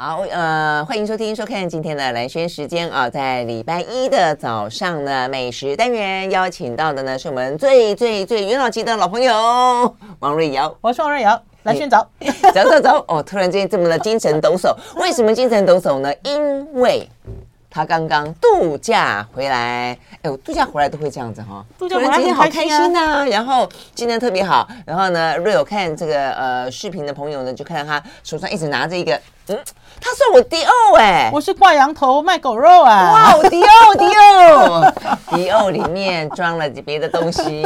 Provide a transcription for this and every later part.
好，呃，欢迎收听、收看今天的蓝轩时间啊，在礼拜一的早上呢，美食单元邀请到的呢是我们最最最元老级的老朋友王瑞瑶，我是王瑞瑶，蓝轩走，走走走哦，突然之间这么的精神抖擞，为什么精神抖擞呢？因为。他刚刚度假回来，哎，我度假回来都会这样子哈，度假回来今天好开心呐。然后今天特别好，然后呢，瑞有看这个呃视频的朋友呢，就看到他手上一直拿着一个，嗯，他送我迪奥哎，我是挂羊头卖狗肉啊，哇，迪奥迪奥，迪奥里面装了别的东西。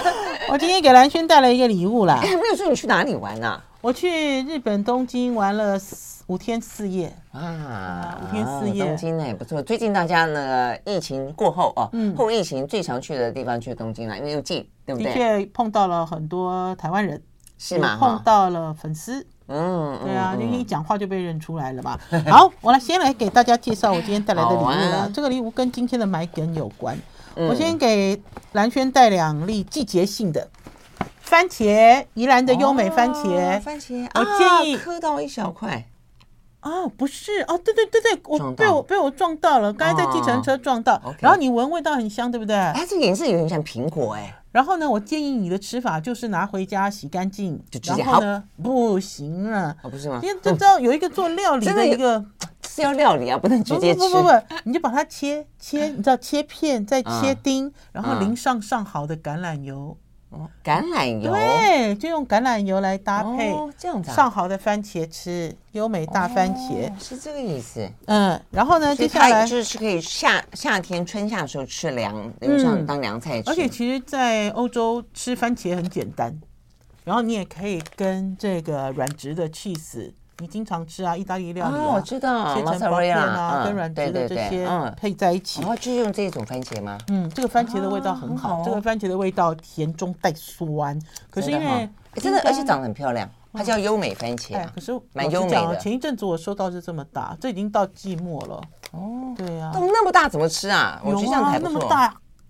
我今天给蓝轩带了一个礼物啦，哎，有说你去哪里玩呢？我去日本东京玩了。五天四夜啊，五天四夜，东京呢也不错。最近大家呢，疫情过后哦，嗯，后疫情最常去的地方去东京了，因为又近，对不对？的确碰到了很多台湾人，是吗？碰到了粉丝，嗯，对啊，因为一讲话就被认出来了嘛。好，我来先来给大家介绍我今天带来的礼物了。这个礼物跟今天的买梗有关。我先给蓝轩带两粒季节性的番茄，宜兰的优美番茄，番茄，我建议磕到一小块。哦，不是哦，对对对对，我被我被我撞到了，刚才在计程车撞到，然后你闻味道很香，对不对？哎，这个颜色有点像苹果哎。然后呢，我建议你的吃法就是拿回家洗干净，就直接然后呢，不行啊，哦不是吗？因为这知道有一个做料理的一个是要料理啊，不能直接吃。不不不，你就把它切切，你知道切片再切丁，然后淋上上好的橄榄油。橄榄油，对，就用橄榄油来搭配，这样子上好的番茄吃，优美大番茄是这个意思。嗯，然后呢，接下来就是可以夏夏天春夏的时候吃凉，用上当凉菜吃。而且其实，在欧洲吃番茄很简单，然后你也可以跟这个软质的 cheese。你经常吃啊，意大利料理啊，我知道，切成薄片啊，跟软质的这些配在一起。然后就用这种番茄吗？嗯，这个番茄的味道很好，这个番茄的味道甜中带酸。可是因为真的，而且长得很漂亮，它叫优美番茄。可是蛮优美的。前一阵子我收到是这么大，这已经到季末了。哦，对呀，都那么大怎么吃啊？我觉得这样还不错。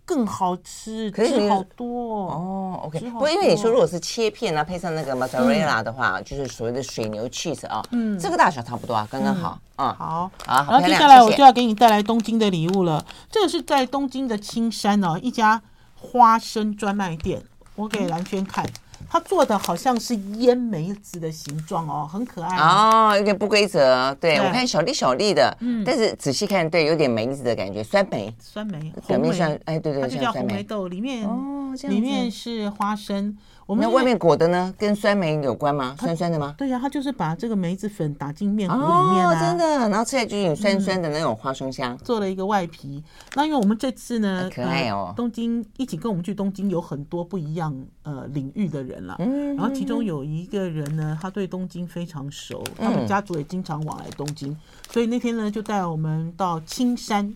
更好吃，可是好多哦。OK，不过因为你说如果是切片啊，配上那个 mozzarella 的话，就是所谓的水牛 cheese 啊，嗯，这个大小差不多啊，刚刚好啊。好，啊，然后接下来我就要给你带来东京的礼物了。这个是在东京的青山哦，一家花生专卖店，我给蓝轩看。它做的好像是腌梅子的形状哦，很可爱。哦，有点不规则。对，我看小粒小粒的，嗯，但是仔细看，对，有点梅子的感觉，酸梅，酸梅，表面像，哎，对对，它就叫红梅豆，里面哦，里面是花生。我们那外面裹的呢，跟酸梅有关吗？酸酸的吗？对呀，它就是把这个梅子粉打进面糊里面啊，真的，然后吃起来就有酸酸的那种花生香。做了一个外皮，那因为我们这次呢，可爱哦，东京一起跟我们去东京有很多不一样呃领域的人了，嗯，然后其中有一个人呢，他对东京非常熟，他们家族也经常往来东京，所以那天呢就带我们到青山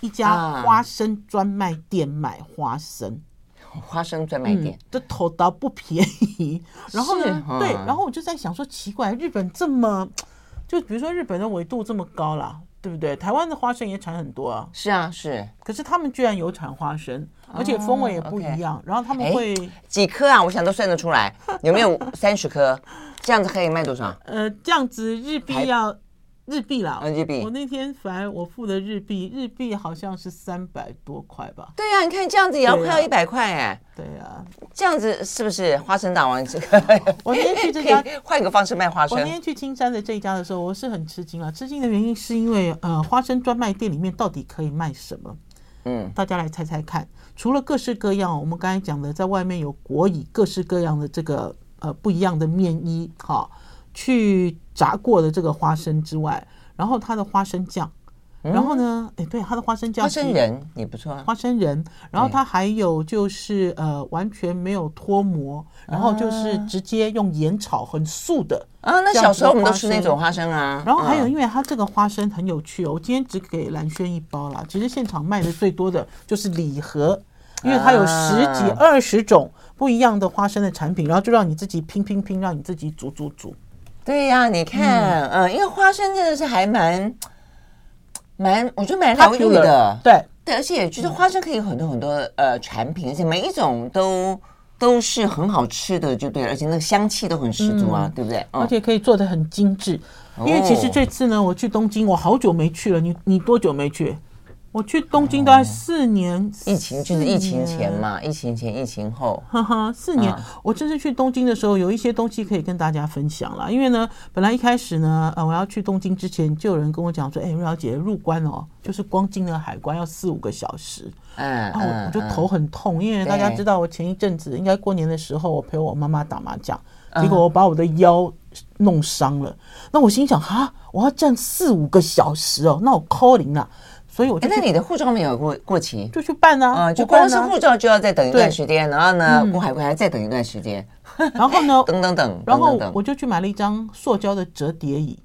一家花生专卖店买花生。花生专卖店，这头刀不便宜。然后呢，对，然后我就在想说，奇怪，日本这么，就比如说日本的纬度这么高啦，对不对？台湾的花生也产很多啊。是啊，是。可是他们居然有产花生，而且风味也不一样。然后他们会几颗啊？我想都算得出来，有没有三十颗？这样子可以卖多少？呃，这样子日币要。日币啦，日币。我那天反正我付的日币，日币好像是三百多块吧。对呀，你看这样子也要快要一百块哎。对呀，这样子是不是花生大王？这个我那天去这家，换一个方式卖花生。我那天去青山的这一家的时候，我是很吃惊了。吃惊的原因是因为呃，花生专卖店里面到底可以卖什么？嗯，大家来猜猜看。除了各式各样，我们刚才讲的，在外面有国以各式各样的这个呃不一样的面衣，哈。去炸过的这个花生之外，然后它的花生酱，然后呢，哎，对，它的花生酱，花生仁也不错啊，花生仁，然后它还有就是呃，完全没有脱模，然后就是直接用盐炒，很素的啊。那小时候我们都吃那种花生啊。然后还有，因为它这个花生很有趣哦，我今天只给蓝轩一包啦。其实现场卖的最多的就是礼盒，因为它有十几二十种不一样的花生的产品，然后就让你自己拼拼拼，让你自己煮煮煮。对呀，你看，嗯，因为花生真的是还蛮蛮，我觉得蛮疗愈的。对对，而且觉得花生可以有很多很多呃产品，而且每一种都都是很好吃的，就对了，而且那个香气都很十足啊，对不对？而且可以做的很精致。因为其实这次呢，我去东京，我好久没去了。你你多久没去？我去东京大概四年，哦、疫情就是疫情前嘛，疫情前、疫情后，哈哈，四年。嗯、我这次去东京的时候，有一些东西可以跟大家分享了。因为呢，本来一开始呢，呃，我要去东京之前，就有人跟我讲说，哎，瑞瑶姐入关哦，就是光进了海关要四五个小时，嗯，然后我我就头很痛，嗯、因为大家知道，我前一阵子应该过年的时候，我陪我妈妈打麻将，结果我把我的腰弄伤了。那我心想，哈，我要站四五个小时哦，那我 calling 了。所以我就，那你的护照没有过过期，就去办啊。啊，就光是护照就要再等一段时间，然后呢，过海关还再等一段时间，然后呢，等等等，然后我就去买了一张塑胶的折叠椅。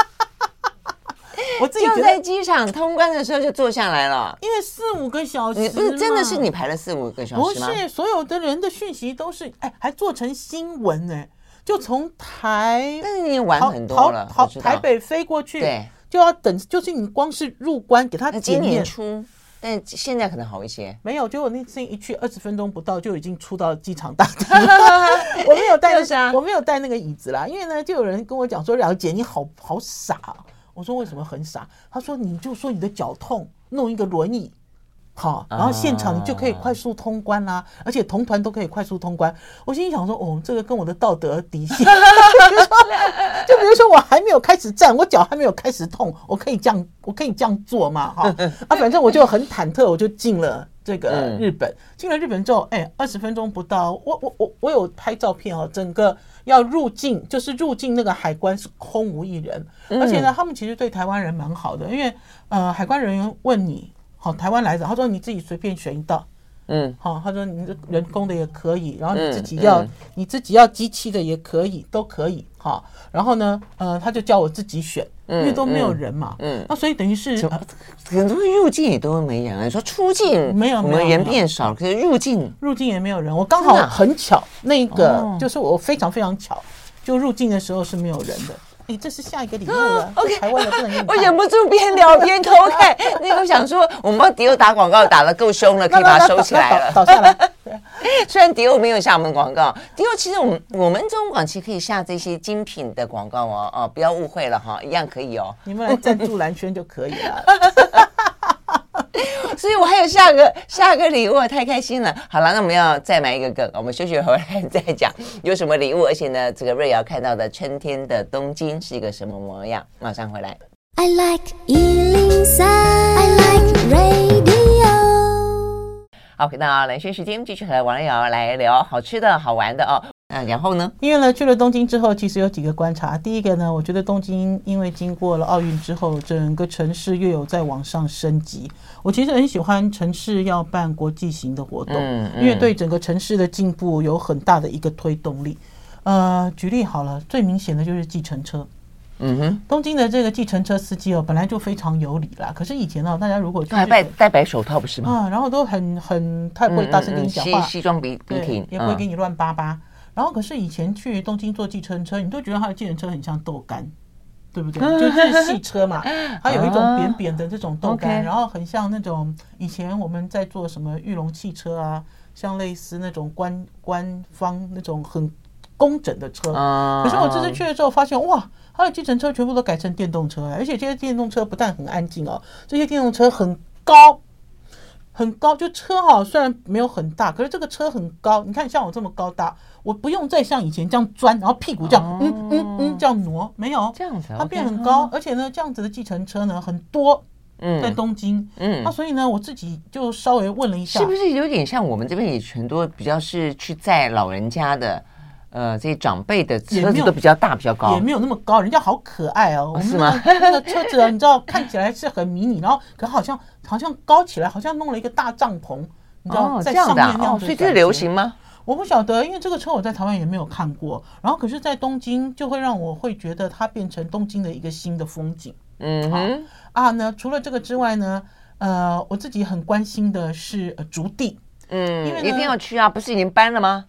我自己就在机场通关的时候就坐下来了，因为四五个小时，不是真的是你排了四五个小时吗？不是，所有的人的讯息都是，哎，还做成新闻呢，就从台，但是你玩很多了，好，台北飞过去，对。就要等，就是你光是入关给他检验。今年初，但现在可能好一些。没有，结果那次一去二十分钟不到就已经出到机场大厅。我没有带，我没有带那个椅子啦，因为呢，就有人跟我讲说：“了解你好好傻。”我说：“为什么很傻？”他说：“你就说你的脚痛，弄一个轮椅。”好，然后现场你就可以快速通关啦，而且同团都可以快速通关。我心里想说，哦，这个跟我的道德底线。就比如说，我还没有开始站，我脚还没有开始痛，我可以这样，我可以这样做嘛？哈 啊，反正我就很忐忑，我就进了这个日本。进了日本之后，哎，二十分钟不到，我我我我有拍照片哦，整个要入境，就是入境那个海关是空无一人，而且呢，他们其实对台湾人蛮好的，因为呃，海关人员问你。好，台湾来的，他说你自己随便选一道，嗯，好，他说你这人工的也可以，然后你自己要、嗯嗯、你自己要机器的也可以，都可以，好，然后呢，呃，他就叫我自己选，因为都没有人嘛，嗯，嗯。那所以等于是很多入境也都没人，你说出境。没有，我们人变少，可是入境。入境也没有人，我刚好很巧，那个就是我非常非常巧，就入境的时候是没有人的。你这是下一个礼物了，OK，台湾的不能用。我忍不住边聊边偷看，那个想说，我们帮迪欧打广告打得够凶了，可以把它收起来了，倒下来。虽然迪欧没有下我们广告，迪欧其实我们我们中广其实可以下这些精品的广告哦，哦，不要误会了哈，一样可以哦，你们来赞助蓝轩就可以了。所以我还有下个下个礼物，太开心了。好了，那我们要再买一个梗，我们休息回来再讲有什么礼物，而且呢，这个瑞瑶看到的春天的东京是一个什么模样？马上回来。I like 103, I like radio。好，回到蓝轩时间，继续和王瑞瑶来聊好吃的好玩的哦。啊，然后呢？因为呢，去了东京之后，其实有几个观察。第一个呢，我觉得东京因为经过了奥运之后，整个城市又有在往上升级。我其实很喜欢城市要办国际型的活动，嗯嗯、因为对整个城市的进步有很大的一个推动力。呃，举例好了，最明显的就是计程车。嗯哼，东京的这个计程车司机哦，本来就非常有理啦。可是以前呢，大家如果还戴戴白手套不是吗？啊，然后都很很太不会大声跟你讲话，西西装笔笔挺，也不会给你乱叭叭。然后，可是以前去东京坐计程车，你都觉得他的计程车很像豆干，对不对？就是汽车嘛，它有一种扁扁的这种豆干，然后很像那种以前我们在坐什么玉龙汽车啊，像类似那种官官方那种很工整的车。可是我这次去了之后发现，哇，他的计程车全部都改成电动车，而且这些电动车不但很安静哦，这些电动车很高。很高，就车哈，虽然没有很大，可是这个车很高。你看，像我这么高大，我不用再像以前这样钻，然后屁股这样，嗯嗯嗯，这样挪，没有这样子，它变很高，而且呢，这样子的计程车呢很多，嗯，在东京，嗯，那所以呢，我自己就稍微问了一下，是不是有点像我们这边也全都比较是去载老人家的？呃，这些长辈的车子都比较大，比较高，也没有那么高。人家好可爱哦，是吗？那个车子啊，你知道，看起来是很迷你，然后可好像好像高起来，好像弄了一个大帐篷，你知道，在上面那样。所以这流行吗？我不晓得，因为这个车我在台湾也没有看过。然后可是，在东京就会让我会觉得它变成东京的一个新的风景。嗯哼啊，那除了这个之外呢，呃，我自己很关心的是呃竹地，嗯，因为一定要去啊，不是已经搬了吗？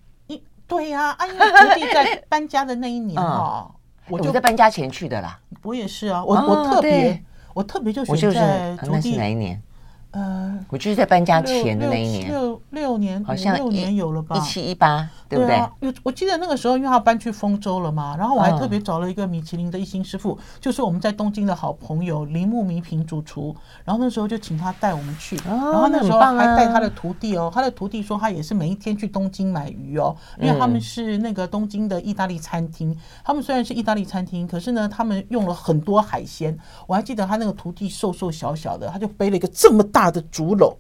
对呀，啊，哎、啊、呀，徒弟在搬家的那一年 哦，我就在搬家前去的啦。我也是啊，我我特别我特别就选在筑地。那是哪一年？呃，我就是在搬家前的那一年，六六年，好像六年有了吧？一七一八，对不对？对啊，我记得那个时候，因为他搬去丰州了嘛，然后我还特别找了一个米其林的一星师傅，就是我们在东京的好朋友铃木弥平主厨，然后那时候就请他带我们去，然后那时候还带他的徒弟哦，他的徒弟说他也是每一天去东京买鱼哦，因为他们是那个东京的意大利餐厅，他们虽然是意大利餐厅，可是呢，他们用了很多海鲜。我还记得他那个徒弟瘦瘦小小的，他就背了一个这么大的竹篓。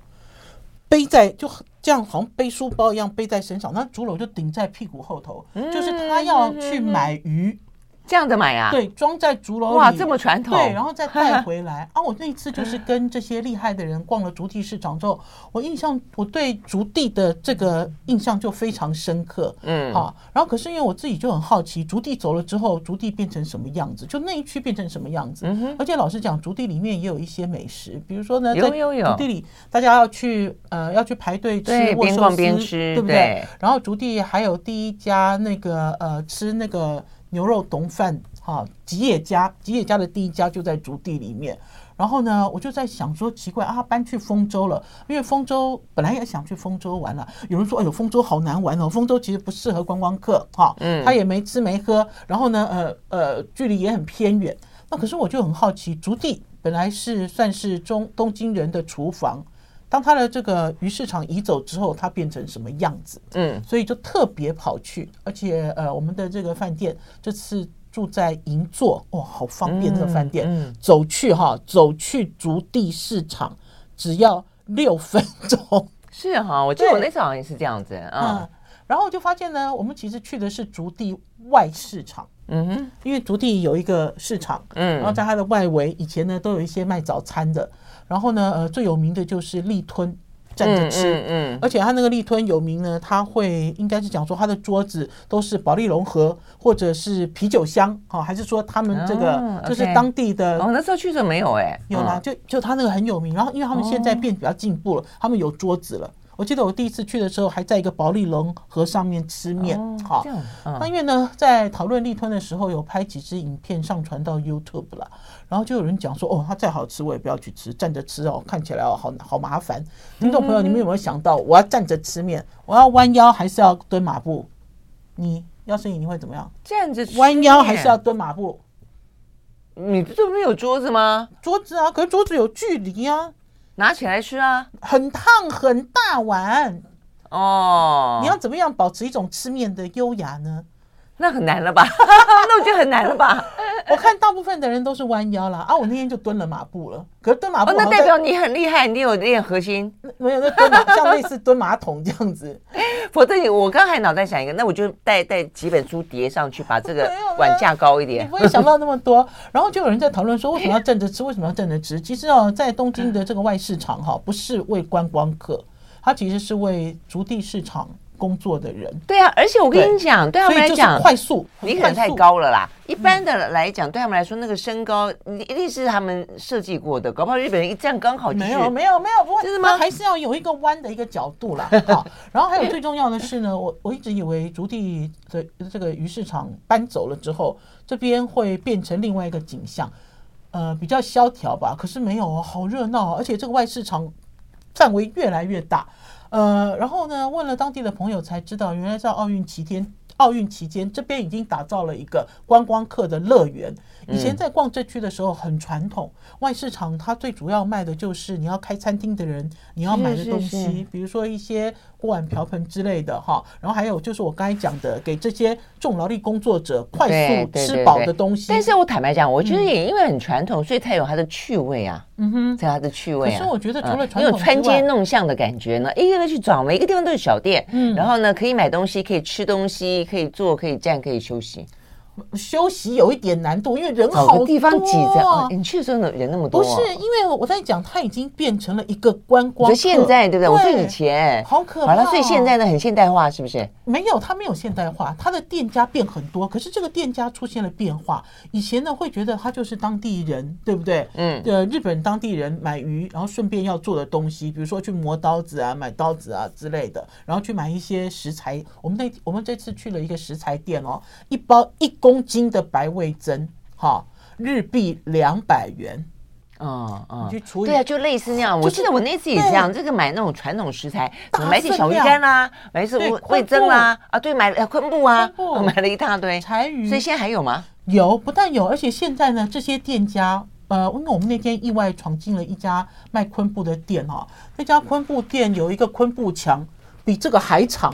背在就这样，好像背书包一样背在身上，那竹篓就顶在屁股后头，就是他要去买鱼。这样的买啊？对，装在竹篓里。哇，这么传统。对，然后再带回来 啊！我那一次就是跟这些厉害的人逛了竹地市场之后，我印象我对竹地的这个印象就非常深刻。嗯，好。然后可是因为我自己就很好奇，竹地走了之后，竹地变成什么样子？就那一区变成什么样子？而且老实讲，竹地里面也有一些美食，比如说呢，在竹地里大家要去呃要去排队吃卧寿司，对不对？然后竹地还有第一家那个呃吃那个。牛肉丼饭，哈，吉野家，吉野家的第一家就在竹地里面。然后呢，我就在想说，奇怪啊，搬去丰州了，因为丰州本来也想去丰州玩了。有人说，哎呦，丰州好难玩哦，丰州其实不适合观光客，哈，嗯，他也没吃没喝。然后呢，呃呃，距离也很偏远。那可是我就很好奇，竹地本来是算是中东京人的厨房。当他的这个鱼市场移走之后，它变成什么样子？嗯，所以就特别跑去，而且呃，我们的这个饭店这次住在银座，哇，好方便这个饭店，嗯，走去哈，走去竹地市场只要六分钟。是哈，我记得我那次好像也是这样子啊。嗯，然后就发现呢，我们其实去的是竹地外市场，嗯哼，因为竹地有一个市场，嗯，然后在它的外围以前呢都有一些卖早餐的。然后呢，呃，最有名的就是立吞，站着吃，嗯，嗯，嗯，而且他那个立吞有名呢，他会应该是讲说他的桌子都是保利龙盒或者是啤酒箱，哦，还是说他们这个就是当地的？哦，那时候去的没有哎，有啦，就就他那个很有名。然后因为他们现在变比较进步了，他们有桌子了。我记得我第一次去的时候，还在一个保利龙河上面吃面。好，那因为呢，在讨论立吞的时候，有拍几支影片上传到 YouTube 了，然后就有人讲说，哦，它再好吃我也不要去吃，站着吃哦，看起来哦好好麻烦。听众朋友，你们有没有想到，我要站着吃面，我要弯腰还是要蹲马步？你要是你，你会怎么样？站着，弯腰还是要蹲马步？你这边有桌子吗？桌子啊，可是桌子有距离啊。拿起来吃啊，很烫很大碗。哦，你要怎么样保持一种吃面的优雅呢？那很难了吧？那我觉得很难了吧？我看大部分的人都是弯腰了啊，我那天就蹲了马步了。可是蹲马步，那代表你很厉害，你有练核心。没有，那蹲马 像类似蹲马桶这样子。否则你，我刚才脑袋想一个，那我就带带几本书叠上去，把这个碗架高一点。你不会想到那么多。然后就有人在讨论说，为什么要站着吃？为什么要站着吃？其实哦，在东京的这个外市场哈，不是为观光客，它其实是为足地市场。工作的人，对啊，而且我跟你讲，对，他们来讲，快速，你可能太高了啦。一般的来讲，对他们来说，那个身高一定是他们设计过的，搞不好日本人一站刚好。没有，没有，没有，不会，是吗？还是要有一个弯的一个角度啦。好，然后还有最重要的是呢，我我一直以为竹地的这个鱼市场搬走了之后，这边会变成另外一个景象，呃，比较萧条吧。可是没有哦，好热闹，而且这个外市场范围越来越大。呃，然后呢，问了当地的朋友才知道，原来在奥运期间，奥运期间这边已经打造了一个观光客的乐园。以前在逛这区的时候很传统，外市场它最主要卖的就是你要开餐厅的人你要买的东西，比如说一些锅碗瓢盆之类的哈。然后还有就是我刚才讲的，给这些重劳力工作者快速吃饱的东西。但是我坦白讲，我觉得也因为很传统，所以才有它的趣味啊。嗯哼，才有它的趣味啊。可是我觉得除了传统，有穿街弄巷的感觉呢，一个个去找，每一个地方都是小店。嗯，然后呢，可以买东西，可以吃东西，可以坐，可以站，可以休息。休息有一点难度，因为人好多，地方挤着。哦，你去的时候人那么多？不是，因为我在讲，它已经变成了一个观光。现在对不对？我说以前好可怕。好了，所以现在呢很现代化，是不是？没有，它没有现代化，它的店家变很多，可是这个店家出现了变化。以前呢会觉得他就是当地人，对不对？嗯。呃，日本当地人买鱼，然后顺便要做的东西，比如说去磨刀子啊、买刀子啊之类的，然后去买一些食材。我们那我们这次去了一个食材店哦，一包一公斤的白。味噌，哈，日币两百元，嗯嗯，去处理。对啊，就类似那样。我记得我那次也这样，这个买那种传统食材，买点小鱼干啦，买一次味味噌啦，啊，对，买了昆布啊，买了一大堆柴鱼。所以现在还有吗？有，不但有，而且现在呢，这些店家，呃，因为我们那天意外闯进了一家卖昆布的店哈，那家昆布店有一个昆布墙，比这个还长。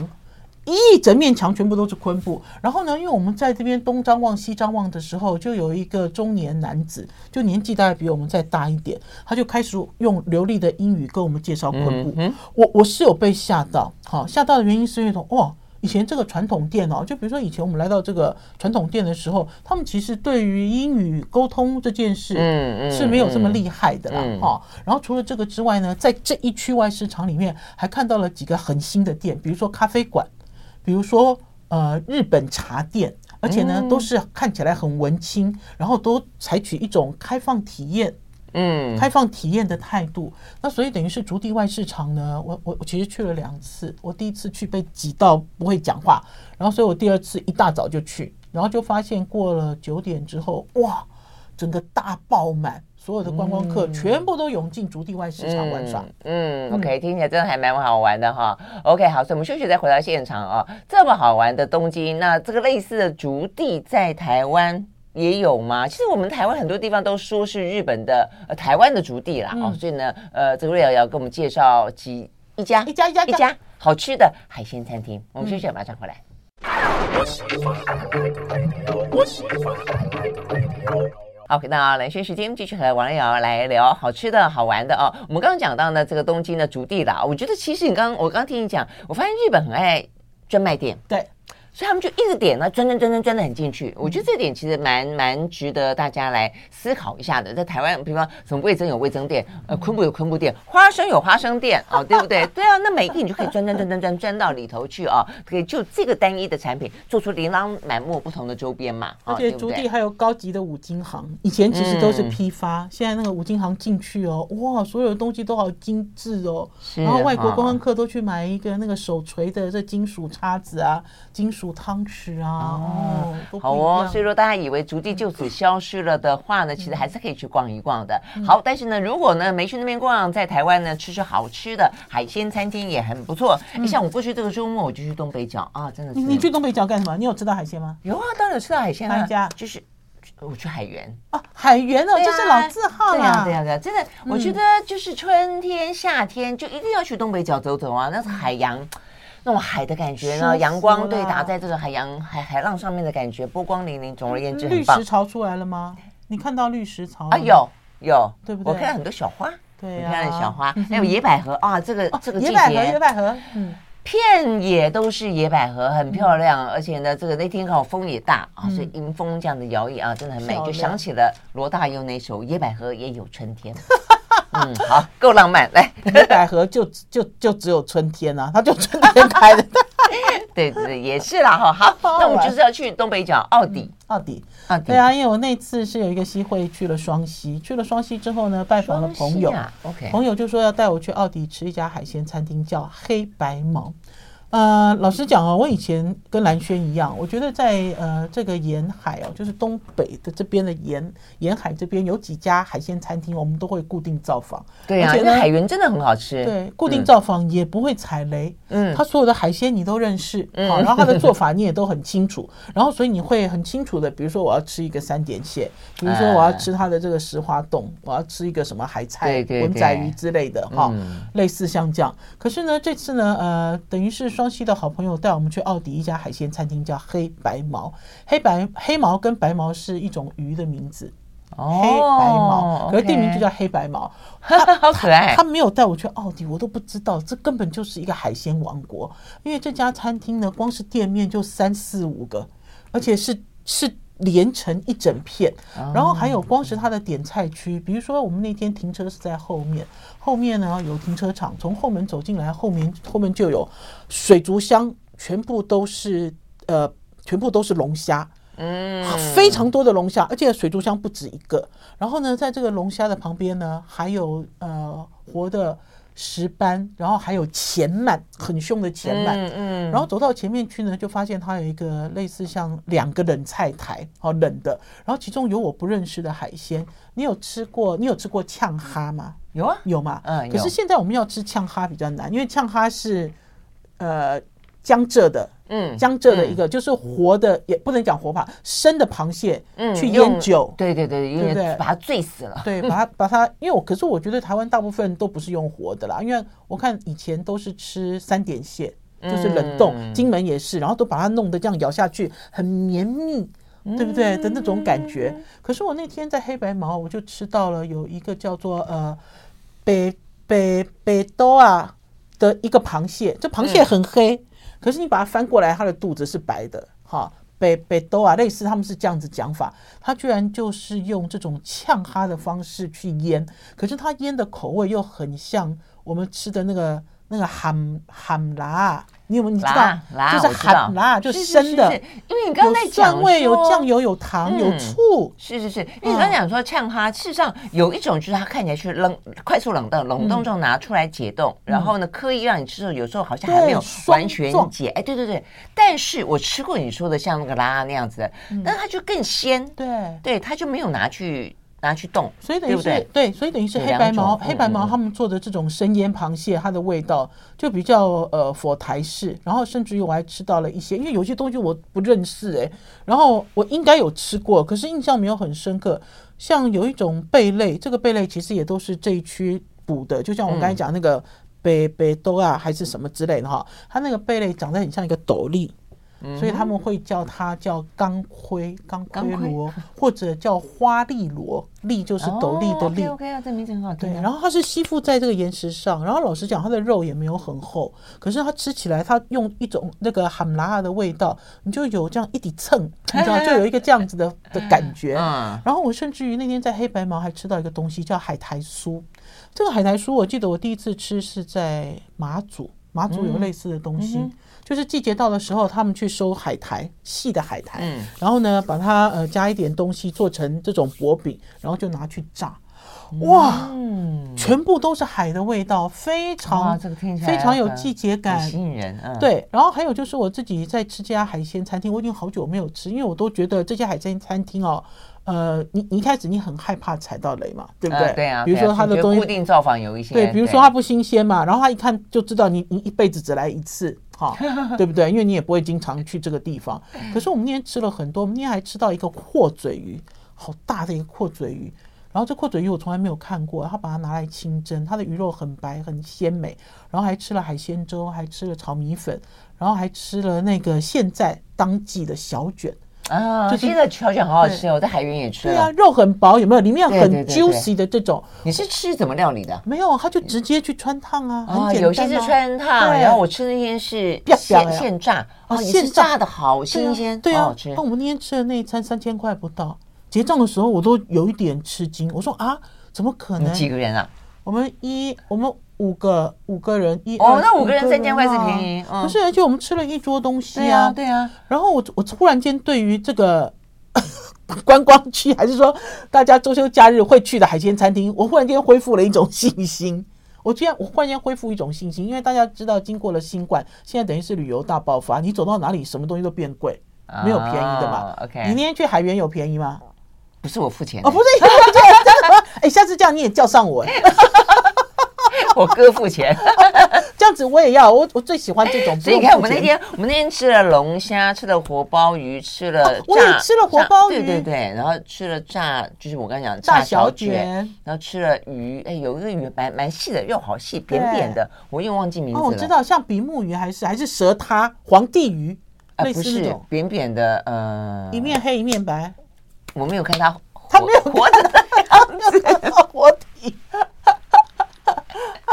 一整面墙全部都是昆布，然后呢，因为我们在这边东张望西张望的时候，就有一个中年男子，就年纪大概比我们再大一点，他就开始用流利的英语跟我们介绍昆布。我我是有被吓到，好吓到的原因是因为哇，以前这个传统店哦，就比如说以前我们来到这个传统店的时候，他们其实对于英语沟通这件事，是没有这么厉害的啦，哈。然后除了这个之外呢，在这一区外市场里面，还看到了几个很新的店，比如说咖啡馆。比如说，呃，日本茶店，而且呢，都是看起来很文青，然后都采取一种开放体验，嗯，开放体验的态度。那所以等于是竹地外市场呢，我我我其实去了两次，我第一次去被挤到不会讲话，然后所以我第二次一大早就去，然后就发现过了九点之后，哇，整个大爆满。所有的观光客全部都涌进竹地外市场玩耍。嗯，嗯，OK，听起来真的还蛮好玩的哈。OK，好，所以我们休息再回到现场啊。这么好玩的东京，那这个类似的竹地在台湾也有吗？其实我们台湾很多地方都说是日本的呃台湾的竹地啦。哦、嗯，所以呢，呃，这个瑞瑶要跟我们介绍几一家一家一家一家好吃的海鲜餐厅。我们休息，马上回来。嗯好，回到兰萱时间，继续和王瑞瑶来聊好吃的好玩的哦。我们刚刚讲到呢，这个东京的竹地啦，我觉得其实你刚我刚听你讲，我发现日本很爱专卖店，对。所以他们就一直点呢，钻钻钻钻钻的很进去。我觉得这点其实蛮蛮值得大家来思考一下的。在台湾，比方什么味增有味增店，呃，昆布有昆布店，花生有花生店，哦，对不对？对啊，那每一个你就可以钻钻钻钻钻钻到里头去啊，可以就这个单一的产品做出琳琅满目不同的周边嘛。而且竹地还有高级的五金行，以前其实都是批发，现在那个五金行进去哦，哇，所有的东西都好精致哦。然后外国观光客都去买一个那个手锤的这金属叉子啊，金属。汤匙啊，哦，好哦。所以说，大家以为足迹就此消失了的话呢，其实还是可以去逛一逛的。好，但是呢，如果呢没去那边逛，在台湾呢吃吃好吃的海鲜餐厅也很不错。你像我过去这个周末，我就去东北角啊，真的是。你去东北角干什么？你有吃到海鲜吗？有啊，当然有吃到海鲜啊。家？就是我去海源哦，海源哦，就是老字号了。对呀，对呀，对呀，真的，我觉得就是春天、夏天就一定要去东北角走走啊，那是海洋。那种海的感觉呢？阳光对打在这个海洋海海浪上面的感觉，波光粼粼。总而言之，很棒。绿石潮出来了吗？你看到绿石潮啊？有有，对不对？我看到很多小花，对，很漂亮的小花，还有野百合啊。这个这个季节，野百合，野百合，嗯，片野都是野百合，很漂亮。而且呢，这个那天刚好风也大啊，所以迎风这样的摇曳啊，真的很美，就想起了罗大佑那首《野百合也有春天》。嗯，好，够浪漫。来，野百合就就就只有春天啊，它就春天开的。对对对，也是啦哈。好，那我们就是要去东北角奥迪，奥迪，奥迪。对啊，因为我那次是有一个机会去了双溪，去了双溪之后呢，拜访了朋友。OK，朋友就说要带我去奥迪吃一家海鲜餐厅，叫黑白毛。呃，老实讲哦，我以前跟蓝轩一样，我觉得在呃这个沿海哦，就是东北的这边的沿沿海这边有几家海鲜餐厅，我们都会固定造访。对啊，而且那海源真的很好吃。对，固定造访也不会踩雷。嗯，他所有的海鲜你都认识，嗯，好，然后他的做法你也都很清楚，然后所以你会很清楚的，比如说我要吃一个三点蟹，比如说我要吃他的这个石花冻，我要吃一个什么海菜、文仔鱼之类的哈，类似像这样。可是呢，这次呢，呃，等于是双。江西的好朋友带我们去奥迪一家海鲜餐厅，叫黑白毛。黑白黑毛跟白毛是一种鱼的名字，哦、黑白毛，可是店名就叫黑白毛，好可爱。他没有带我去奥迪，我都不知道，这根本就是一个海鲜王国。因为这家餐厅呢，光是店面就三四五个，而且是是。连成一整片，然后还有光是它的点菜区，比如说我们那天停车是在后面，后面呢有停车场，从后门走进来，后面后面就有水族箱，全部都是呃，全部都是龙虾，嗯，非常多的龙虾，而且水族箱不止一个。然后呢，在这个龙虾的旁边呢，还有呃活的石斑，然后还有钱鳗，很凶的钱鳗。嗯嗯。然后走到前面去呢，就发现它有一个类似像两个冷菜台，哦，冷的。然后其中有我不认识的海鲜。你有吃过？你有吃过呛哈吗？有啊，有嘛？嗯。可是现在我们要吃呛哈比较难，因为呛哈是呃江浙的。嗯，江浙的一个就是活的，也不能讲活吧，生的螃蟹，嗯，去腌酒，对对对，对不对？把它醉死了，对，把它 把它，因为我可是我觉得台湾大部分都不是用活的啦，因为我看以前都是吃三点蟹，就是冷冻，金门也是，然后都把它弄得这样咬下去很绵密，对不对的那种感觉。可是我那天在黑白毛，我就吃到了有一个叫做呃北北北多啊的一个螃蟹，这螃蟹很黑。可是你把它翻过来，它的肚子是白的，哈，北北兜啊，类似他们是这样子讲法，它居然就是用这种呛哈的方式去腌，可是它腌的口味又很像我们吃的那个那个喊喊辣。你有没有你知道？就是咸辣，就是生的。因为你刚刚在讲蒜味，有酱油，有糖，有醋。是是是，因为你刚刚讲说呛哈，事实上有一种就是它看起来是冷，快速冷冻，冷冻之后拿出来解冻，然后呢刻意让你吃的时候，有时候好像还没有完全解。哎，对对对。但是我吃过你说的像那个辣那样子的，但它就更鲜。对对，它就没有拿去。拿去冻，所以等于是对，所以等于是黑白毛黑白毛他们做的这种生腌螃蟹，它的味道就比较呃佛台式，然后甚至于我还吃到了一些，因为有些东西我不认识哎，然后我应该有吃过，可是印象没有很深刻。像有一种贝类，这个贝类其实也都是这一区捕的，就像我刚才讲那个贝贝多啊还是什么之类的哈，它那个贝类长得很像一个斗笠。所以他们会叫它叫钢盔、钢盔螺，或者叫花栗螺，栗就是斗笠的栗。OK 啊，这名字很好听。对，然后它是吸附在这个岩石上，然后老实讲，它的肉也没有很厚，可是它吃起来，它用一种那个哈姆拉的味道，你就有这样一点蹭，你知道，就有一个这样子的的感觉。然后我甚至于那天在黑白毛还吃到一个东西叫海苔酥，这个海苔酥我记得我第一次吃是在马祖，马祖有类似的东西。就是季节到的时候，他们去收海苔，细的海苔，嗯，然后呢，把它呃加一点东西做成这种薄饼，然后就拿去炸，哇，嗯，全部都是海的味道，非常这个听起来非常有季节感，吸引人，嗯，对。然后还有就是我自己在吃这家海鲜餐厅，我已经好久没有吃，因为我都觉得这家海鲜餐厅哦。呃，你你一开始你很害怕踩到雷嘛，对不对？对啊。比如说他的东西固定造访有一些，对，比如说它不新鲜嘛，然后他一看就知道你你一辈子只来一次，哈，对不对？因为你也不会经常去这个地方。可是我们那天吃了很多，我们那天还吃到一个阔嘴鱼，好大的一个阔嘴鱼。然后这阔嘴鱼我从来没有看过，他把它拿来清蒸，它的鱼肉很白很鲜美。然后还吃了海鲜粥，还吃了炒米粉，然后还吃了那个现在当季的小卷。啊，就现在小卷好好吃哦，在海源也吃。对啊，肉很薄，有没有？里面很 juicy 的这种。你是吃怎么料理的？没有，他就直接去穿烫啊，很简单。有些是穿烫，然后我吃那天是现现炸。哦，现炸的好新鲜，对啊。那我们那天吃的那一餐三千块不到，结账的时候我都有一点吃惊。我说啊，怎么可能？几个人啊？我们一我们。五个五个人一哦，那五个人三千块是便宜，不是？而且我们吃了一桌东西啊，对啊。然后我我突然间对于这个 观光区，还是说大家周休假日会去的海鲜餐厅，我忽然间恢复了一种信心。我居然我忽然间恢复一种信心，因为大家知道，经过了新冠，现在等于是旅游大爆发，你走到哪里，什么东西都变贵，没有便宜的嘛。OK，你那天去海源有便宜吗？不是我付钱哦，不是你付钱，哎，下次这样你也叫上我。我哥付钱，这样子我也要。我我最喜欢这种。所以你看，我们那天我们那天吃了龙虾，吃了活鲍鱼，吃了炸，我也吃了活鲍鱼，对对对。然后吃了炸，就是我刚才讲炸小卷，然后吃了鱼，哎，有一个鱼蛮蛮细的，肉好细，扁扁的，我又忘记名字了。哦我知道，像比目鱼还是还是蛇塌、皇帝鱼，不是扁扁的，呃，一面黑一面白。我没有看它，它没有活着的样子，活体。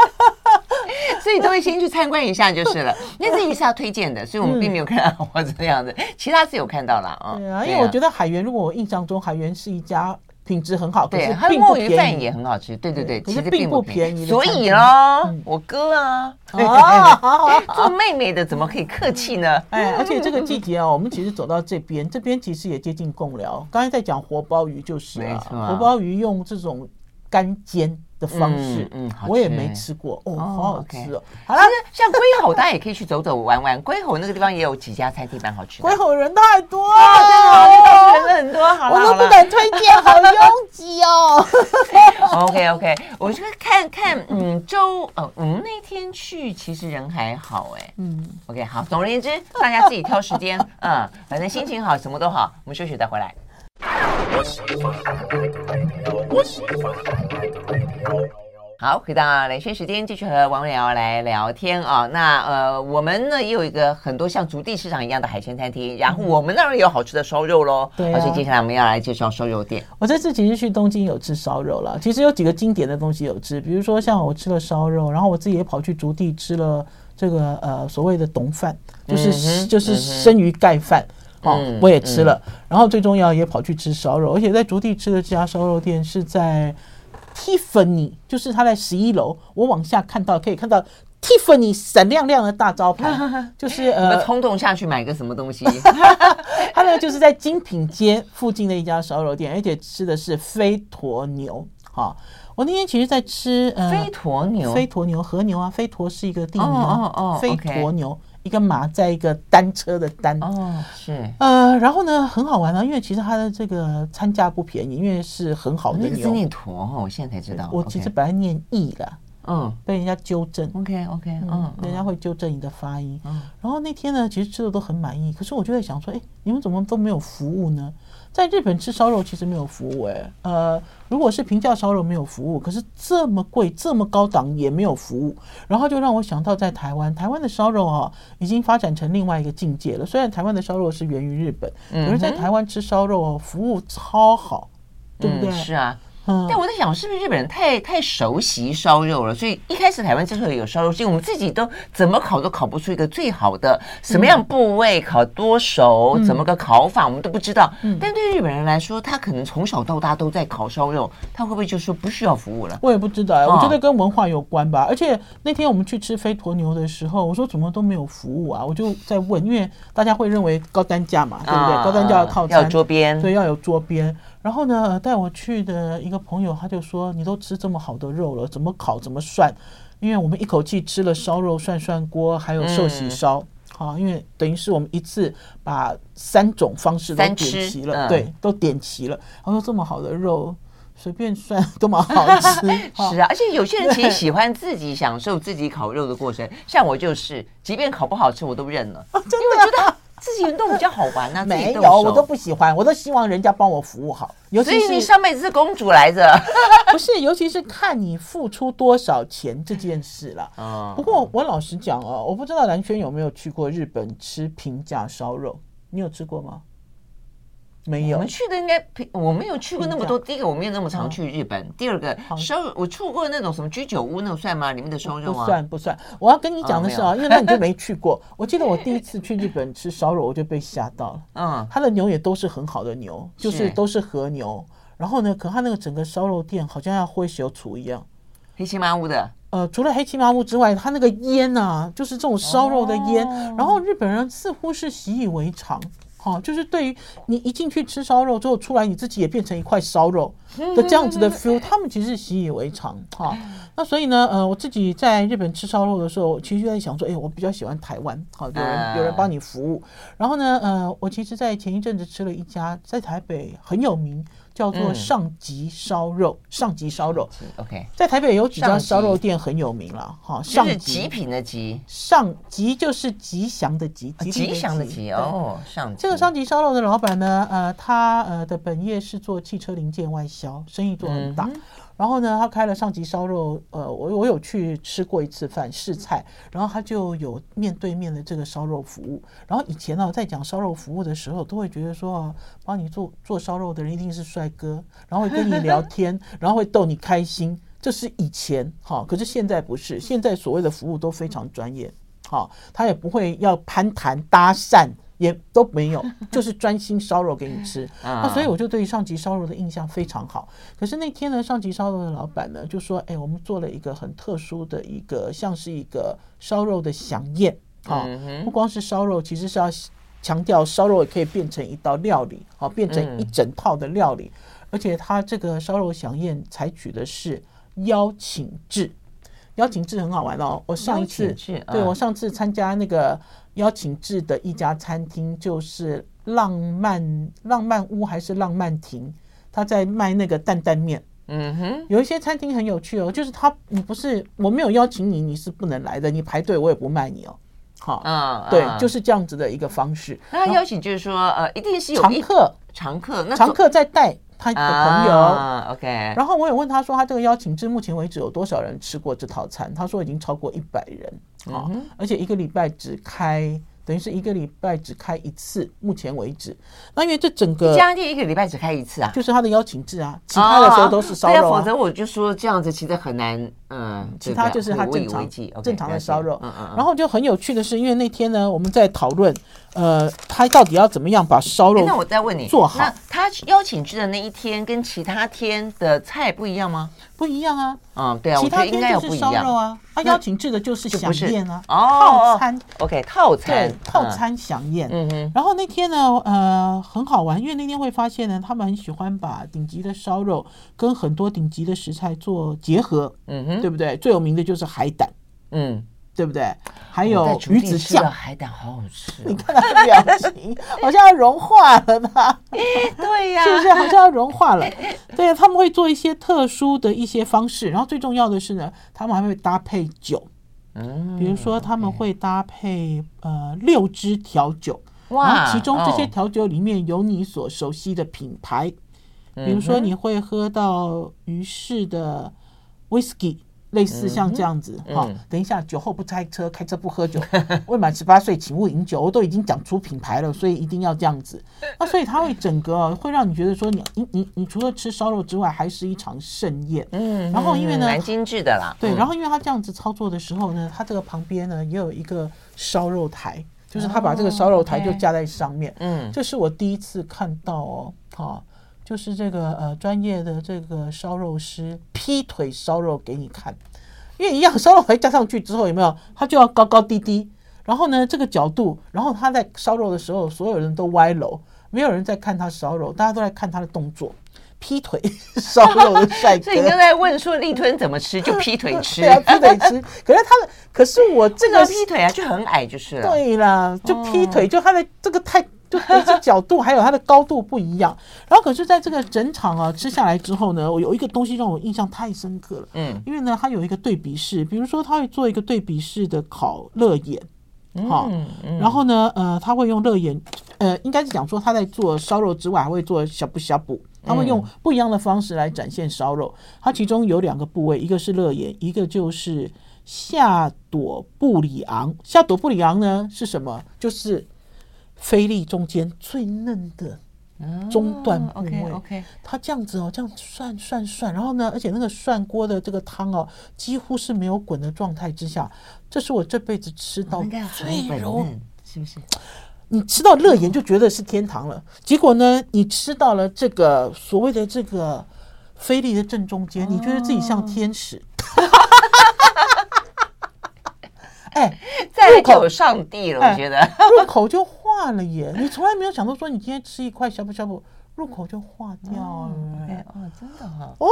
所以都会先去参观一下就是了，因为这一是要推荐的，所以我们并没有看到我这样子，其他是有看到了啊。对啊，因为我觉得海源，如果我印象中海源是一家品质很好，对，它的墨鱼饭也很好吃，对对对，其实并不便宜。所以咯，我哥啊，哦 做妹妹的怎么可以客气呢？哎，而且这个季节啊，我们其实走到这边，这边其实也接近贡寮。刚才在讲活鲍鱼就是啊，活鲍鱼用这种。干煎的方式，嗯，嗯我也没吃过哦，好好吃哦。好了，像龟吼，大家也可以去走走玩玩。龟吼那个地方也有几家餐厅蛮好吃的。龟吼人太多了，哦，真的人很多，好了，我都不敢推荐，好拥挤哦。OK OK，我就看看，嗯，周呃，我们那天去其实人还好，哎，嗯，OK，好，总而言之，大家自己挑时间，嗯，反正心情好，什么都好，我们休息再回来。好，回到连线时间，继续和王瑞瑶来聊天啊。那呃，我们呢也有一个很多像竹地市场一样的海鲜餐厅，然后我们那儿也有好吃的烧肉喽。对、啊，所以接下来我们要来介绍烧肉店。我这次其实去东京有吃烧肉了，其实有几个经典的东西有吃，比如说像我吃了烧肉，然后我自己也跑去竹地吃了这个呃所谓的董饭，就是、嗯、就是生鱼盖饭。哦，我也吃了，然后最重要也跑去吃烧肉，而且在竹地吃的这家烧肉店是在 Tiffany，就是它在十一楼，我往下看到可以看到 Tiffany 闪亮亮的大招牌，就是呃，冲动下去买个什么东西，他呢就是在精品街附近的一家烧肉店，而且吃的是飞驼牛。哈、哦，我那天其实在吃呃飞驼牛，飞驼牛和牛啊，飞驼是一个地名，哦哦，飞驼牛。一个马在一个单车的单哦，是呃，然后呢很好玩啊，因为其实它的这个参价不便宜，因为是很好的牛。那个念驼哈，我现在才知道。我其实本来念义的，嗯，被人家纠正。OK OK，嗯，人家会纠正你的发音。嗯，然后那天呢，其实吃的都很满意，可是我就在想说，哎，你们怎么都没有服务呢？在日本吃烧肉其实没有服务，哎，呃，如果是平价烧肉没有服务，可是这么贵、这么高档也没有服务，然后就让我想到在台湾，台湾的烧肉啊已经发展成另外一个境界了。虽然台湾的烧肉是源于日本，可是在台湾吃烧肉哦，服务超好，对不对？嗯，是啊。但我在想，是不是日本人太太熟悉烧肉了？所以一开始台湾之所以有烧肉，是因为我们自己都怎么烤都烤不出一个最好的什么样部位烤多熟，怎么个烤法我们都不知道。但对日本人来说，他可能从小到大都在烤烧肉，他会不会就说不需要服务了？我也不知道，我觉得跟文化有关吧。而且那天我们去吃飞驼牛的时候，我说怎么都没有服务啊？我就在问，因为大家会认为高单价嘛，对不对？高单价要靠餐，要桌边，所以，要有桌边。然后呢，带我去的一个朋友他就说：“你都吃这么好的肉了，怎么烤怎么涮？因为我们一口气吃了烧肉涮涮锅，还有寿喜烧，好、嗯，因为等于是我们一次把三种方式都点齐了，嗯、对，都点齐了。他说这么好的肉，随便涮都蛮好吃。是啊，而且有些人其实喜欢自己享受自己烤肉的过程，像我就是，即便烤不好吃，我都认了，真的觉得。”自己运动比较好玩啊，没有，我都不喜欢，我都希望人家帮我服务好。尤其是所以你上辈子是公主来着，不是？尤其是看你付出多少钱这件事了。啊，不过我老实讲哦，我不知道蓝轩有没有去过日本吃平价烧肉，你有吃过吗？没有，我们去的应该我没有去过那么多。第一个，我没有那么常去日本。第二个，烧肉我去过那种什么居酒屋，那种算吗？里面的烧肉不算不算。我要跟你讲的是啊，因为那你就没去过。我记得我第一次去日本吃烧肉，我就被吓到了。嗯，它的牛也都是很好的牛，就是都是和牛。然后呢，可它那个整个烧肉店好像要灰小厨一样，黑漆麻乌的。呃，除了黑漆麻乌之外，它那个烟啊，就是这种烧肉的烟。然后日本人似乎是习以为常。好，就是对于你一进去吃烧肉之后出来，你自己也变成一块烧肉的这样子的 feel，他们其实是习以为常。哈，那所以呢，呃，我自己在日本吃烧肉的时候，其实就在想说，哎，我比较喜欢台湾，好，有人有人帮你服务。然后呢，呃，我其实，在前一阵子吃了一家在台北很有名。叫做上吉烧肉，嗯、上吉烧肉。OK，在台北有几家烧肉店很有名了，哈。上吉极品的极，上吉就是吉祥的吉，吉祥的吉哦。上这个上吉烧肉的老板呢，呃，他呃的本业是做汽车零件外销，生意做很大。嗯然后呢，他开了上级烧肉，呃，我我有去吃过一次饭试菜，然后他就有面对面的这个烧肉服务。然后以前呢，在讲烧肉服务的时候，都会觉得说啊，帮你做做烧肉的人一定是帅哥，然后会跟你聊天，然后会逗你开心，这是以前哈。可是现在不是，现在所谓的服务都非常专业，好，他也不会要攀谈搭讪。也都没有，就是专心烧肉给你吃。那所以我就对上级烧肉的印象非常好。可是那天呢，上级烧肉的老板呢就说：“哎，我们做了一个很特殊的一个，像是一个烧肉的飨宴啊，不光是烧肉，其实是要强调烧肉也可以变成一道料理，好，变成一整套的料理。而且他这个烧肉飨宴采取的是邀请制，邀请制很好玩哦。我上一次对我上次参加那个邀请制的一家餐厅，就是浪漫浪漫屋还是浪漫亭，他在卖那个担担面。嗯哼，有一些餐厅很有趣哦，就是他你不是我没有邀请你，你是不能来的，你排队我也不卖你哦。好，嗯，对，就是这样子的一个方式。那邀请就是说，呃，一定是有常客，常客，那常客在带他的朋友。啊，OK。然后我也问他说，他这个邀请制目前为止有多少人吃过这套餐？他说已经超过一百人。啊，而且一个礼拜只开。等于是一个礼拜只开一次，目前为止。那因为这整个家店一个礼拜只开一次啊，就是他的邀请制啊，其他的时候都是烧肉、啊。否则我就说这样子其实很难。嗯，其他就是他正常正常的烧肉。嗯嗯。然后就很有趣的是，因为那天呢，我们在讨论，呃，他到底要怎么样把烧肉？那我再问你，做好。那他邀请制的那一天跟其他天的菜不一样吗？不一样啊。嗯，对啊，其他天就是烧肉啊。他邀请制的就是飨宴啊，套餐。OK，套餐，对套餐飨宴。嗯嗯。然后那天呢，呃，很好玩，因为那天会发现呢，他们很喜欢把顶级的烧肉跟很多顶级的食材做结合。嗯哼。对不对？最有名的就是海胆，嗯，对不对？还有鱼子酱，海胆好好吃。你看他的表情，好像要融化了呢。对呀，是不是好像要融化了？对，他们会做一些特殊的一些方式，然后最重要的是呢，他们还会搭配酒，嗯，比如说他们会搭配呃六支调酒，哇，其中这些调酒里面有你所熟悉的品牌，比如说你会喝到于氏的。Whisky 类似像这样子，哈，等一下，酒后不开车，开车不喝酒，未满十八岁请勿饮酒。我都已经讲出品牌了，所以一定要这样子。那所以它会整个会让你觉得说，你你你你除了吃烧肉之外，还是一场盛宴。嗯，然后因为呢，蛮精致的啦。对，然后因为他这样子操作的时候呢，他这个旁边呢也有一个烧肉台，就是他把这个烧肉台就架在上面。嗯，这是我第一次看到哦，哈。就是这个呃专业的这个烧肉师劈腿烧肉给你看，因为一样烧肉台加上去之后有没有？他就要高高低低，然后呢这个角度，然后他在烧肉的时候，所有人都歪楼，没有人在看他烧肉，大家都在看他的动作，劈腿烧肉的帅哥。所以你刚才问说立吞怎么吃，就劈腿吃，对啊，劈腿吃。可是他的，可是我这个劈腿啊就很矮就是了。对啦，就劈腿，就他的这个太。角度还有它的高度不一样，然后可是在这个整场啊吃下来之后呢，我有一个东西让我印象太深刻了。嗯，因为呢，它有一个对比式，比如说他会做一个对比式的烤乐眼，好，然后呢，呃，他会用热眼，呃，应该是讲说他在做烧肉之外还会做小补小补，他会用不一样的方式来展现烧肉。它其中有两个部位，一个是热眼，一个就是夏朵布里昂。夏朵布里昂呢是什么？就是。菲力中间最嫩的中段部位，哦、okay, okay 它这样子哦，这样涮涮涮，然后呢，而且那个涮锅的这个汤哦，几乎是没有滚的状态之下，这是我这辈子吃到最柔，是不是？你吃到乐言就觉得是天堂了，结果呢，你吃到了这个所谓的这个菲力的正中间，你觉得自己像天使。哦 哎，入口上帝了，我觉得。入口就化了耶！你从来没有想到说，你今天吃一块呷哺呷哺，入口就化掉了。哎哦，真的哈哦，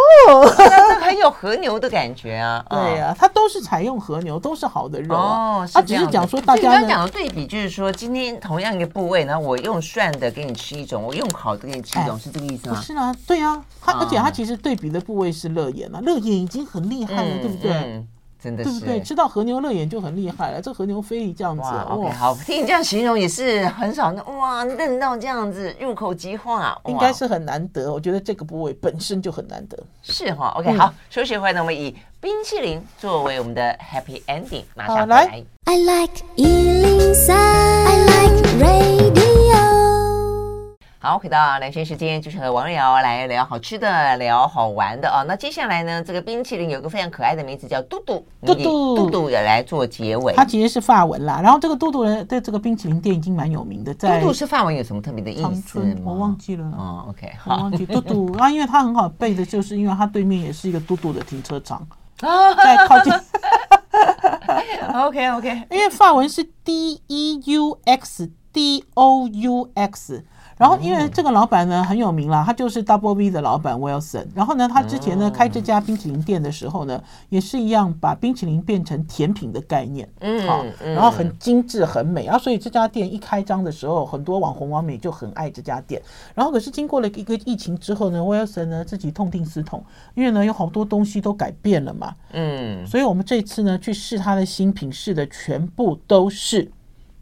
很有和牛的感觉啊！对呀，它都是采用和牛，都是好的肉哦。它只是讲说，大家刚刚讲的对比就是说，今天同样一个部位呢，我用涮的给你吃一种，我用烤的给你吃一种，是这个意思吗？是啊，对啊。它而且它其实对比的部位是肋眼啊，肋眼已经很厉害了，对不对？真的是对不对？吃到和牛乐眼就很厉害了。这和牛菲力这样子，哇，OK，好，听你这样形容也是很少。哇，嫩到这样子，入口即化，应该是很难得。我觉得这个部位本身就很难得。是哈，OK，好，休息会呢，我们以冰淇淋作为我们的 Happy Ending，马上来。I like 103, I like radio 好，回到兰萱时间，就是和王瑞瑶来聊好吃的，聊好玩的啊。那接下来呢，这个冰淇淋有个非常可爱的名字，叫嘟嘟。嘟嘟，嘟嘟也来做结尾。它其实是法文啦。然后这个嘟嘟呢，对这个冰淇淋店已经蛮有名的。在嘟嘟是法文有什么特别的意思？我忘记了。哦，OK，好，我忘记嘟嘟。啊，因为它很好背的，就是因为它对面也是一个嘟嘟的停车场，在靠近。OK OK，因为法文是 D E U X D O U X。然后因为这个老板呢很有名啦，他就是 Double V 的老板 Wilson。然后呢，他之前呢开这家冰淇淋店的时候呢，也是一样把冰淇淋变成甜品的概念，嗯，好，然后很精致很美啊。所以这家店一开张的时候，很多网红网美就很爱这家店。然后可是经过了一个疫情之后呢，Wilson 呢自己痛定思痛，因为呢有好多东西都改变了嘛，嗯，所以我们这次呢去试他的新品，试的全部都是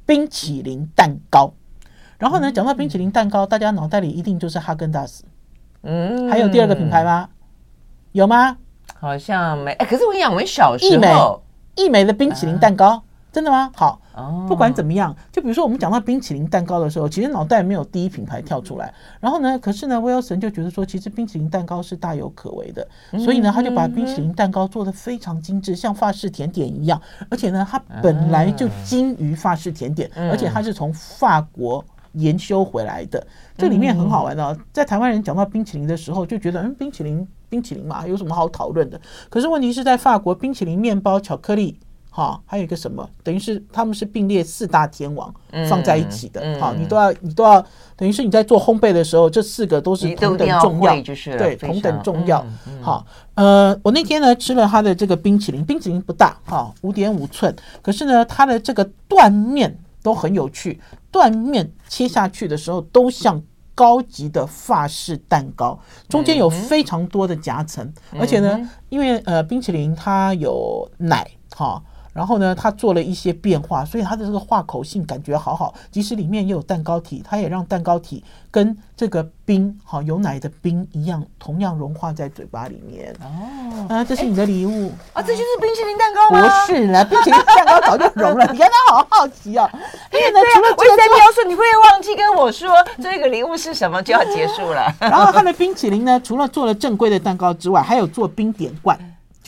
冰淇淋蛋糕。然后呢，讲到冰淇淋蛋糕，大家脑袋里一定就是哈根达斯。嗯，还有第二个品牌吗？有吗？好像没。哎，可是我跟你讲，我们小时候，一美的冰淇淋蛋糕，真的吗？好，不管怎么样，就比如说我们讲到冰淇淋蛋糕的时候，其实脑袋没有第一品牌跳出来。然后呢，可是呢，威尔森就觉得说，其实冰淇淋蛋糕是大有可为的，所以呢，他就把冰淇淋蛋糕做得非常精致，像法式甜点一样。而且呢，它本来就精于法式甜点，而且它是从法国。研修回来的，这里面很好玩的、哦。在台湾人讲到冰淇淋的时候，就觉得嗯，冰淇淋，冰淇淋嘛，有什么好讨论的？可是问题是在法国，冰淇淋、面包、巧克力，哈，还有一个什么？等于是他们是并列四大天王放在一起的。好，你都要，你都要，等于是你在做烘焙的时候，这四个都是同等重要，对，同等重要。好，呃，我那天呢吃了他的这个冰淇淋，冰淇淋不大，哈，五点五寸，可是呢，它的这个断面都很有趣。断面切下去的时候，都像高级的法式蛋糕，中间有非常多的夹层，而且呢，因为呃冰淇淋它有奶哈。然后呢，他做了一些变化，所以他的这个化口性感觉好好。即使里面也有蛋糕体，它也让蛋糕体跟这个冰，好有奶的冰一样，同样融化在嘴巴里面。哦，啊，这是你的礼物啊！这就是冰淇淋蛋糕吗？不是啦，冰淇淋蛋糕早就融了。你看他好好奇 啊！因为呢，除了我在描述，你会忘记跟我说这个礼物是什么，就要结束了。然后他的冰淇淋呢，除了做了正规的蛋糕之外，还有做冰点罐。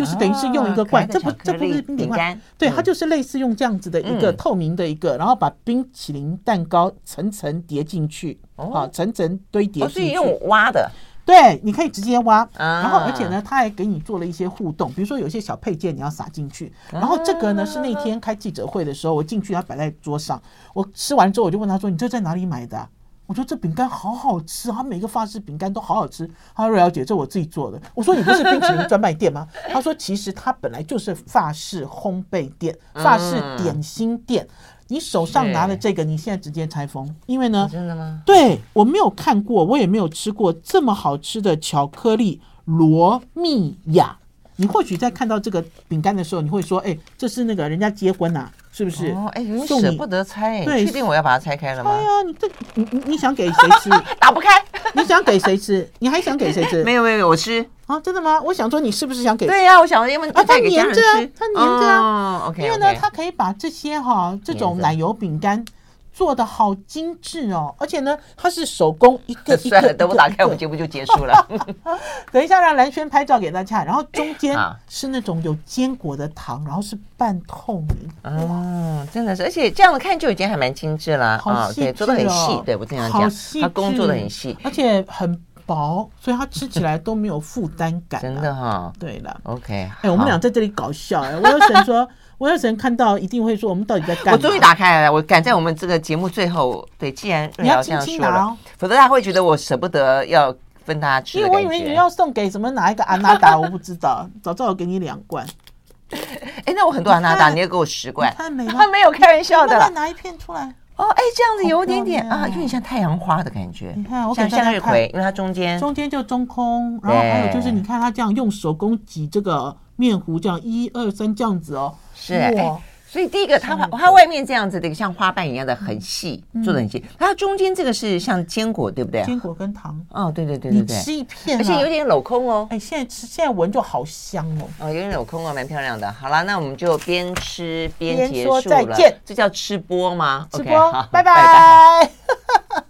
就是等于是用一个罐，这不这不是冰点罐，对，它就是类似用这样子的一个透明的一个，然后把冰淇淋蛋糕层层叠进去，啊，层层堆叠进去。所以用挖的，对，你可以直接挖，然后而且呢，他还给你做了一些互动，比如说有些小配件你要撒进去，然后这个呢是那天开记者会的时候，我进去他摆在桌上，我吃完之后我就问他说：“你这在哪里买的？”我说这饼干好好吃，他每个法式饼干都好好吃。他说瑞肴姐，这我自己做的。我说你不是冰淇淋专卖店吗？他说其实它本来就是法式烘焙店、法式点心店。你手上拿的这个，你现在直接拆封，因为呢，真的吗？对，我没有看过，我也没有吃过这么好吃的巧克力罗密亚。你或许在看到这个饼干的时候，你会说：“哎，这是那个人家结婚呐。”是不是？哦，哎，你舍不得拆，对，确定我要把它拆开了吗？对呀，你这你你你想给谁吃？打不开。你想给谁吃？你还想给谁吃？没有没有，我吃啊，真的吗？我想说，你是不是想给？对呀，我想说，因为啊，它粘着啊，它粘着啊。OK，因为呢，它可以把这些哈这种奶油饼干。做的好精致哦，而且呢，它是手工一个 一个。等我打开，我们节目就结束了。等一下，让蓝轩拍照给大家。然后中间是那种有坚果的糖，然后是半透明。哦，真的是，而且这样子看就已经还蛮精致了。好细致，做的很细。对我这样讲，它工作的很细，而且很薄，所以它吃起来都没有负担感。真的哈。对了，OK。哎，我们俩在这里搞笑哎，我有想说。我有人看到一定会说，我们到底在干嘛？我终于打开了，我赶在我们这个节目最后。对，既然你要这样说了，否则他会觉得我舍不得要分他吃。因为我以为你要送给什么哪一个安娜达，我不知道。早知道我给你两罐。哎，那我很多安娜达，你要给我十罐。太美了，他没有开玩笑的。再拿一片出来。哦，哎，这样子有点点啊，有点像太阳花的感觉。你看，我像向日葵，因为它中间中间就中空，然后还有就是，你看它这样用手工挤这个面糊，这样一二三这样子哦。是。所以第一个，它它外面这样子的，像花瓣一样的很细，做的很细。它中间这个是像坚果，对不对？坚果跟糖。哦，对对对对对。你吃一片，而且有点镂空哦。哎，现在吃现在闻就好香哦。哦，有点镂空哦，蛮漂亮的。好了，那我们就边吃边结束了。边说再见，这叫吃播吗？吃播，拜拜。